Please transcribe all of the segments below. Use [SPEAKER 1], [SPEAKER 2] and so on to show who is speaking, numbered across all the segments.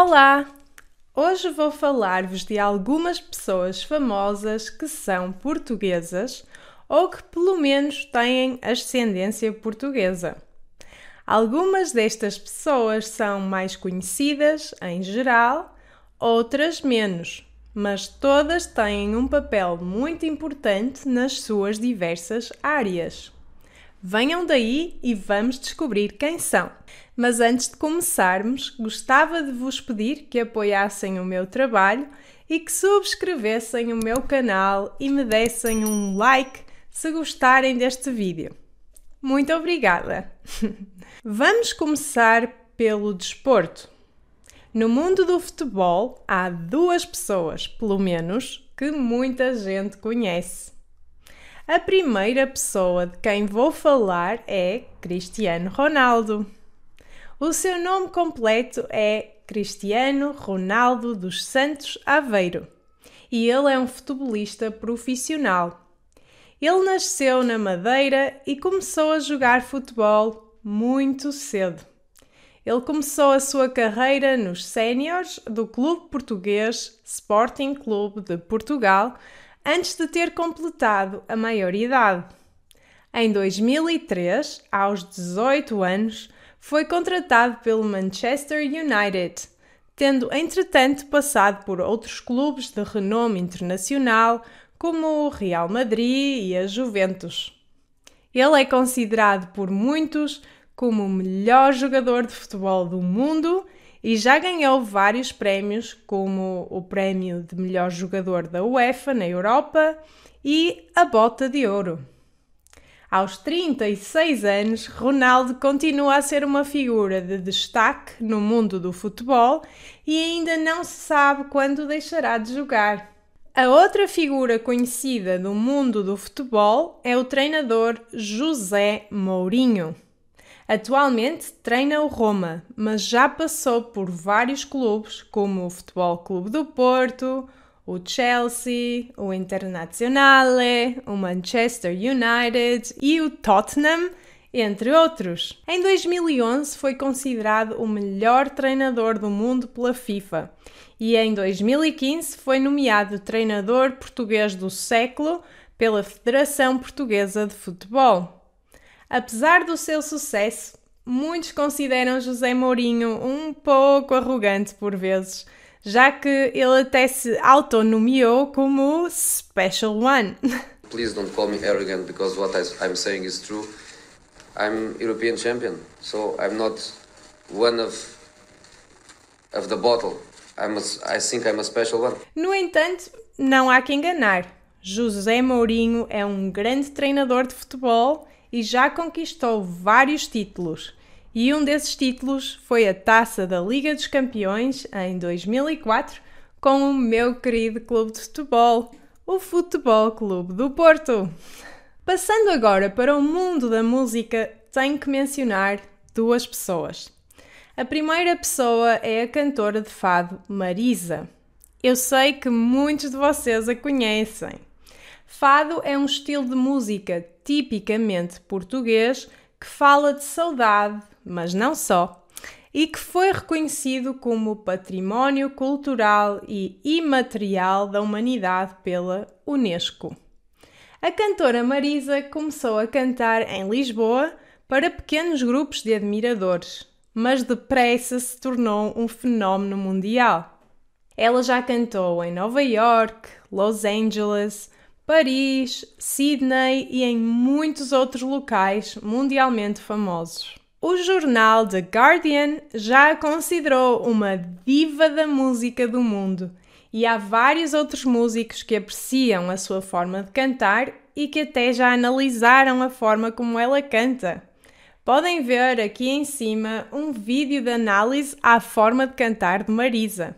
[SPEAKER 1] Olá! Hoje vou falar-vos de algumas pessoas famosas que são portuguesas ou que pelo menos têm ascendência portuguesa. Algumas destas pessoas são mais conhecidas em geral, outras menos, mas todas têm um papel muito importante nas suas diversas áreas. Venham daí e vamos descobrir quem são. Mas antes de começarmos, gostava de vos pedir que apoiassem o meu trabalho e que subscrevessem o meu canal e me dessem um like se gostarem deste vídeo. Muito obrigada! Vamos começar pelo desporto. No mundo do futebol há duas pessoas, pelo menos, que muita gente conhece. A primeira pessoa de quem vou falar é Cristiano Ronaldo. O seu nome completo é Cristiano Ronaldo dos Santos Aveiro e ele é um futebolista profissional. Ele nasceu na Madeira e começou a jogar futebol muito cedo. Ele começou a sua carreira nos séniores do clube português Sporting Clube de Portugal antes de ter completado a maioridade. Em 2003, aos 18 anos, foi contratado pelo Manchester United, tendo entretanto passado por outros clubes de renome internacional, como o Real Madrid e a Juventus. Ele é considerado por muitos como o melhor jogador de futebol do mundo e já ganhou vários prémios, como o prémio de melhor jogador da UEFA na Europa e a Bota de Ouro. Aos 36 anos, Ronaldo continua a ser uma figura de destaque no mundo do futebol e ainda não se sabe quando deixará de jogar. A outra figura conhecida do mundo do futebol é o treinador José Mourinho. Atualmente treina o Roma, mas já passou por vários clubes, como o Futebol Clube do Porto, o Chelsea, o Internazionale, o Manchester United e o Tottenham, entre outros. Em 2011 foi considerado o melhor treinador do mundo pela FIFA e em 2015 foi nomeado treinador português do século pela Federação Portuguesa de Futebol. Apesar do seu sucesso, muitos consideram José Mourinho um pouco arrogante por vezes, já que ele até se autonomeou como Special One.
[SPEAKER 2] Please don't call me arrogant because what I'm saying is true. I'm European champion, so I'm not one of of the bottle. I'm a, I think I'm a special one.
[SPEAKER 1] No entanto, não há que enganar. José Mourinho é um grande treinador de futebol e já conquistou vários títulos. E um desses títulos foi a taça da Liga dos Campeões em 2004 com o meu querido clube de futebol, o Futebol Clube do Porto. Passando agora para o mundo da música, tenho que mencionar duas pessoas. A primeira pessoa é a cantora de fado Marisa. Eu sei que muitos de vocês a conhecem. Fado é um estilo de música tipicamente português que fala de saudade, mas não só, e que foi reconhecido como Património Cultural e Imaterial da Humanidade pela Unesco. A cantora Marisa começou a cantar em Lisboa para pequenos grupos de admiradores, mas depressa se tornou um fenómeno mundial. Ela já cantou em Nova York, Los Angeles, Paris, Sydney e em muitos outros locais mundialmente famosos. O jornal The Guardian já a considerou uma diva da música do mundo e há vários outros músicos que apreciam a sua forma de cantar e que até já analisaram a forma como ela canta. Podem ver aqui em cima um vídeo de análise à forma de cantar de Marisa.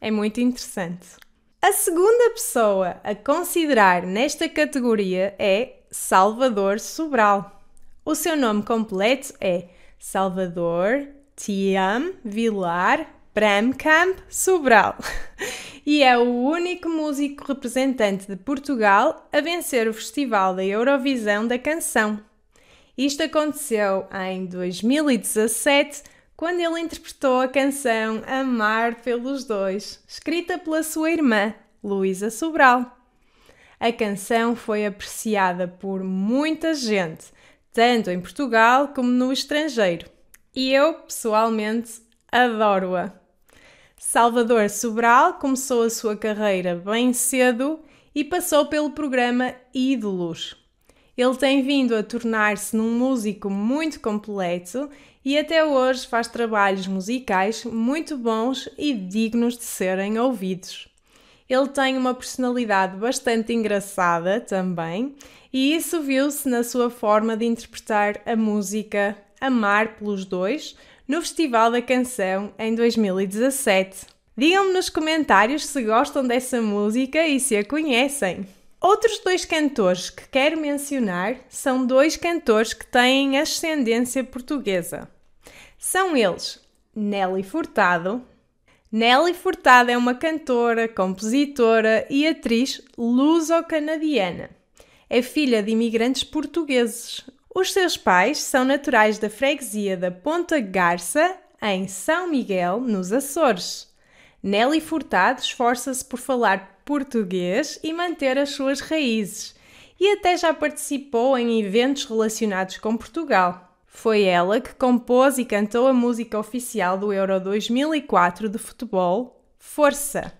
[SPEAKER 1] É muito interessante. A segunda pessoa a considerar nesta categoria é Salvador Sobral. O seu nome completo é Salvador Tiam Vilar Bramcamp Sobral e é o único músico representante de Portugal a vencer o Festival da Eurovisão da Canção. Isto aconteceu em 2017 quando ele interpretou a canção Amar pelos Dois, escrita pela sua irmã, Luísa Sobral. A canção foi apreciada por muita gente, tanto em Portugal como no estrangeiro, e eu, pessoalmente, adoro-a. Salvador Sobral começou a sua carreira bem cedo e passou pelo programa Ídolos. Ele tem vindo a tornar-se num músico muito completo e até hoje faz trabalhos musicais muito bons e dignos de serem ouvidos. Ele tem uma personalidade bastante engraçada também, e isso viu-se na sua forma de interpretar a música Amar pelos Dois no Festival da Canção em 2017. Digam-me nos comentários se gostam dessa música e se a conhecem. Outros dois cantores que quero mencionar são dois cantores que têm ascendência portuguesa. São eles Nelly Furtado. Nelly Furtado é uma cantora, compositora e atriz luso-canadiana. É filha de imigrantes portugueses. Os seus pais são naturais da freguesia da Ponta Garça, em São Miguel, nos Açores. Nelly Furtado esforça-se por falar português e manter as suas raízes, e até já participou em eventos relacionados com Portugal. Foi ela que compôs e cantou a música oficial do Euro 2004 de futebol, Força.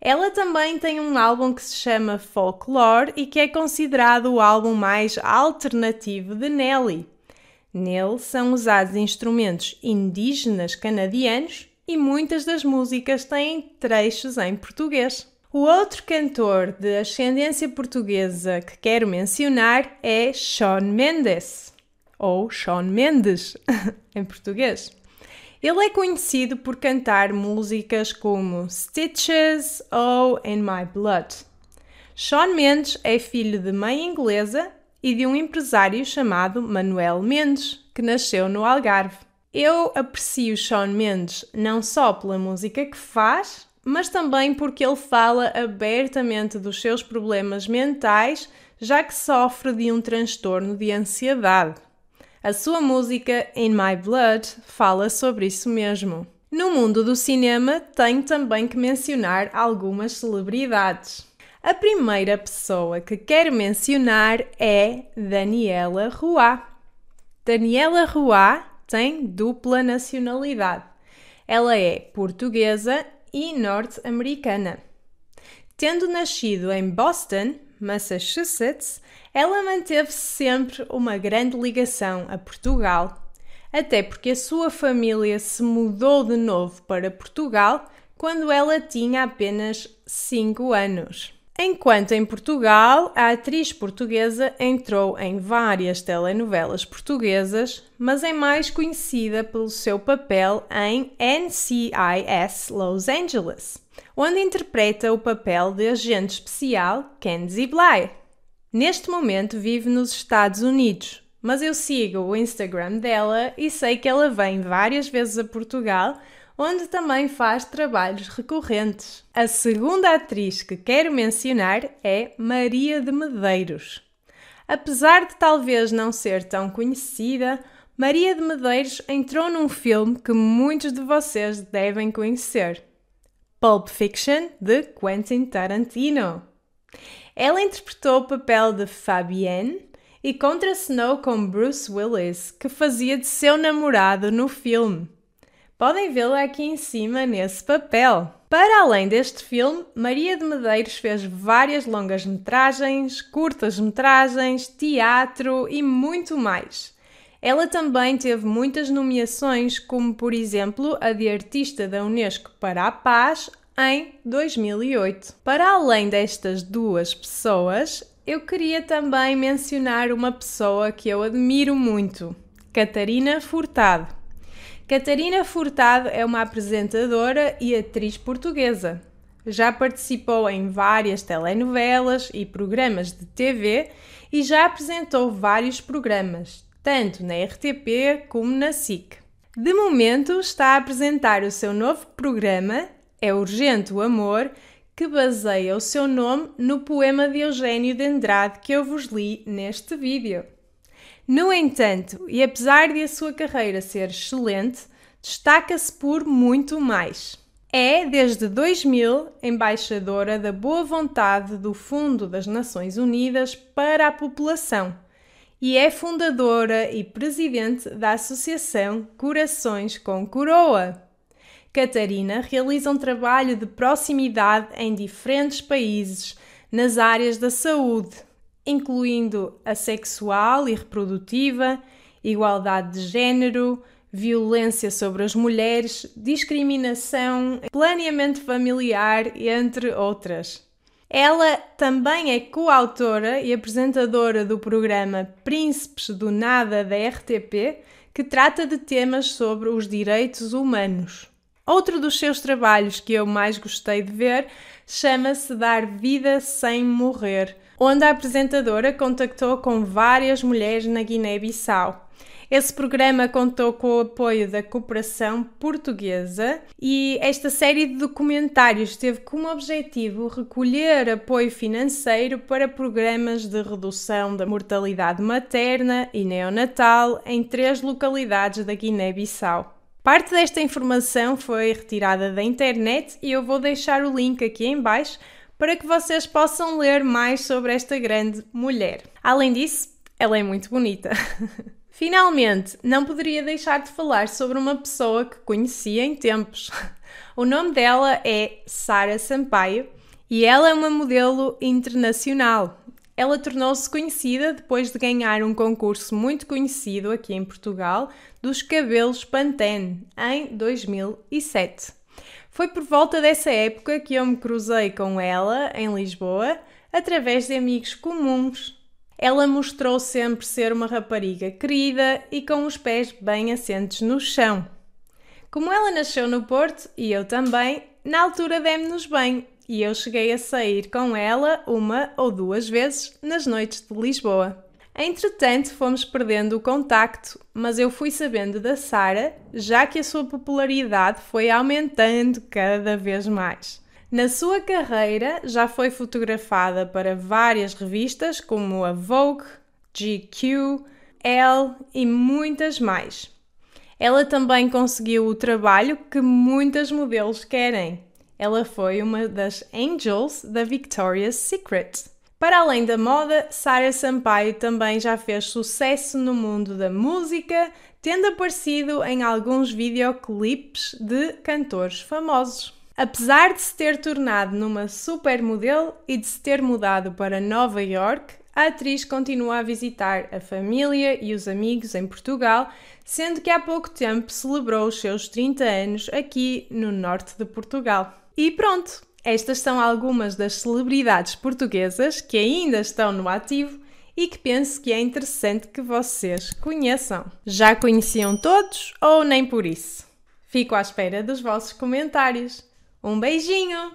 [SPEAKER 1] Ela também tem um álbum que se chama Folklore e que é considerado o álbum mais alternativo de Nelly. Nele são usados instrumentos indígenas canadianos e muitas das músicas têm trechos em português. O outro cantor de ascendência portuguesa que quero mencionar é Shawn Mendes ou Shawn Mendes em português. Ele é conhecido por cantar músicas como Stitches ou In My Blood. Shawn Mendes é filho de mãe inglesa e de um empresário chamado Manuel Mendes, que nasceu no Algarve. Eu aprecio Shawn Mendes não só pela música que faz, mas também porque ele fala abertamente dos seus problemas mentais, já que sofre de um transtorno de ansiedade. A sua música In My Blood fala sobre isso mesmo. No mundo do cinema, tenho também que mencionar algumas celebridades. A primeira pessoa que quero mencionar é Daniela Roy. Daniela Roy tem dupla nacionalidade. Ela é portuguesa e norte-americana. Tendo nascido em Boston, Massachusetts, ela manteve sempre uma grande ligação a Portugal, até porque a sua família se mudou de novo para Portugal quando ela tinha apenas 5 anos. Enquanto em Portugal, a atriz portuguesa entrou em várias telenovelas portuguesas, mas é mais conhecida pelo seu papel em NCIS Los Angeles onde interpreta o papel de agente especial Kenzie Bly. Neste momento vive nos Estados Unidos, mas eu sigo o Instagram dela e sei que ela vem várias vezes a Portugal, onde também faz trabalhos recorrentes. A segunda atriz que quero mencionar é Maria de Medeiros. Apesar de talvez não ser tão conhecida, Maria de Medeiros entrou num filme que muitos de vocês devem conhecer. Pulp Fiction de Quentin Tarantino. Ela interpretou o papel de Fabienne e contracenou com Bruce Willis, que fazia de seu namorado no filme. Podem vê-la aqui em cima nesse papel. Para além deste filme, Maria de Medeiros fez várias longas-metragens, curtas-metragens, teatro e muito mais. Ela também teve muitas nomeações, como por exemplo a de Artista da Unesco para a Paz em 2008. Para além destas duas pessoas, eu queria também mencionar uma pessoa que eu admiro muito, Catarina Furtado. Catarina Furtado é uma apresentadora e atriz portuguesa. Já participou em várias telenovelas e programas de TV e já apresentou vários programas, tanto na RTP como na SIC. De momento, está a apresentar o seu novo programa, É Urgente o Amor, que baseia o seu nome no poema de Eugênio de Andrade que eu vos li neste vídeo. No entanto, e apesar de a sua carreira ser excelente, destaca-se por muito mais. É, desde 2000, embaixadora da boa vontade do Fundo das Nações Unidas para a População e é fundadora e presidente da Associação Corações com Coroa. Catarina realiza um trabalho de proximidade em diferentes países nas áreas da saúde, incluindo a sexual e reprodutiva, igualdade de género, violência sobre as mulheres, discriminação, planeamento familiar, entre outras. Ela também é coautora e apresentadora do programa Príncipes do Nada da RTP, que trata de temas sobre os direitos humanos. Outro dos seus trabalhos que eu mais gostei de ver chama-se Dar Vida Sem Morrer, onde a apresentadora contactou com várias mulheres na Guiné-Bissau esse programa contou com o apoio da cooperação portuguesa e esta série de documentários teve como objetivo recolher apoio financeiro para programas de redução da mortalidade materna e neonatal em três localidades da Guiné-Bissau. Parte desta informação foi retirada da internet e eu vou deixar o link aqui em baixo para que vocês possam ler mais sobre esta grande mulher. Além disso, ela é muito bonita. Finalmente, não poderia deixar de falar sobre uma pessoa que conhecia em tempos. O nome dela é Sara Sampaio e ela é uma modelo internacional. Ela tornou-se conhecida depois de ganhar um concurso muito conhecido aqui em Portugal dos cabelos Pantene em 2007. Foi por volta dessa época que eu me cruzei com ela em Lisboa através de amigos comuns ela mostrou sempre ser uma rapariga querida e com os pés bem assentes no chão. Como ela nasceu no Porto e eu também, na altura demos-nos bem e eu cheguei a sair com ela uma ou duas vezes nas noites de Lisboa. Entretanto, fomos perdendo o contacto, mas eu fui sabendo da Sara, já que a sua popularidade foi aumentando cada vez mais. Na sua carreira, já foi fotografada para várias revistas como a Vogue, GQ, Elle e muitas mais. Ela também conseguiu o trabalho que muitas modelos querem. Ela foi uma das Angels da Victoria's Secret. Para além da moda, Sarah Sampaio também já fez sucesso no mundo da música, tendo aparecido em alguns videoclipes de cantores famosos. Apesar de se ter tornado numa supermodelo e de se ter mudado para Nova York, a atriz continua a visitar a família e os amigos em Portugal, sendo que há pouco tempo celebrou os seus 30 anos aqui no norte de Portugal. E pronto, estas são algumas das celebridades portuguesas que ainda estão no ativo e que penso que é interessante que vocês conheçam. Já conheciam todos ou nem por isso? Fico à espera dos vossos comentários. Um beijinho!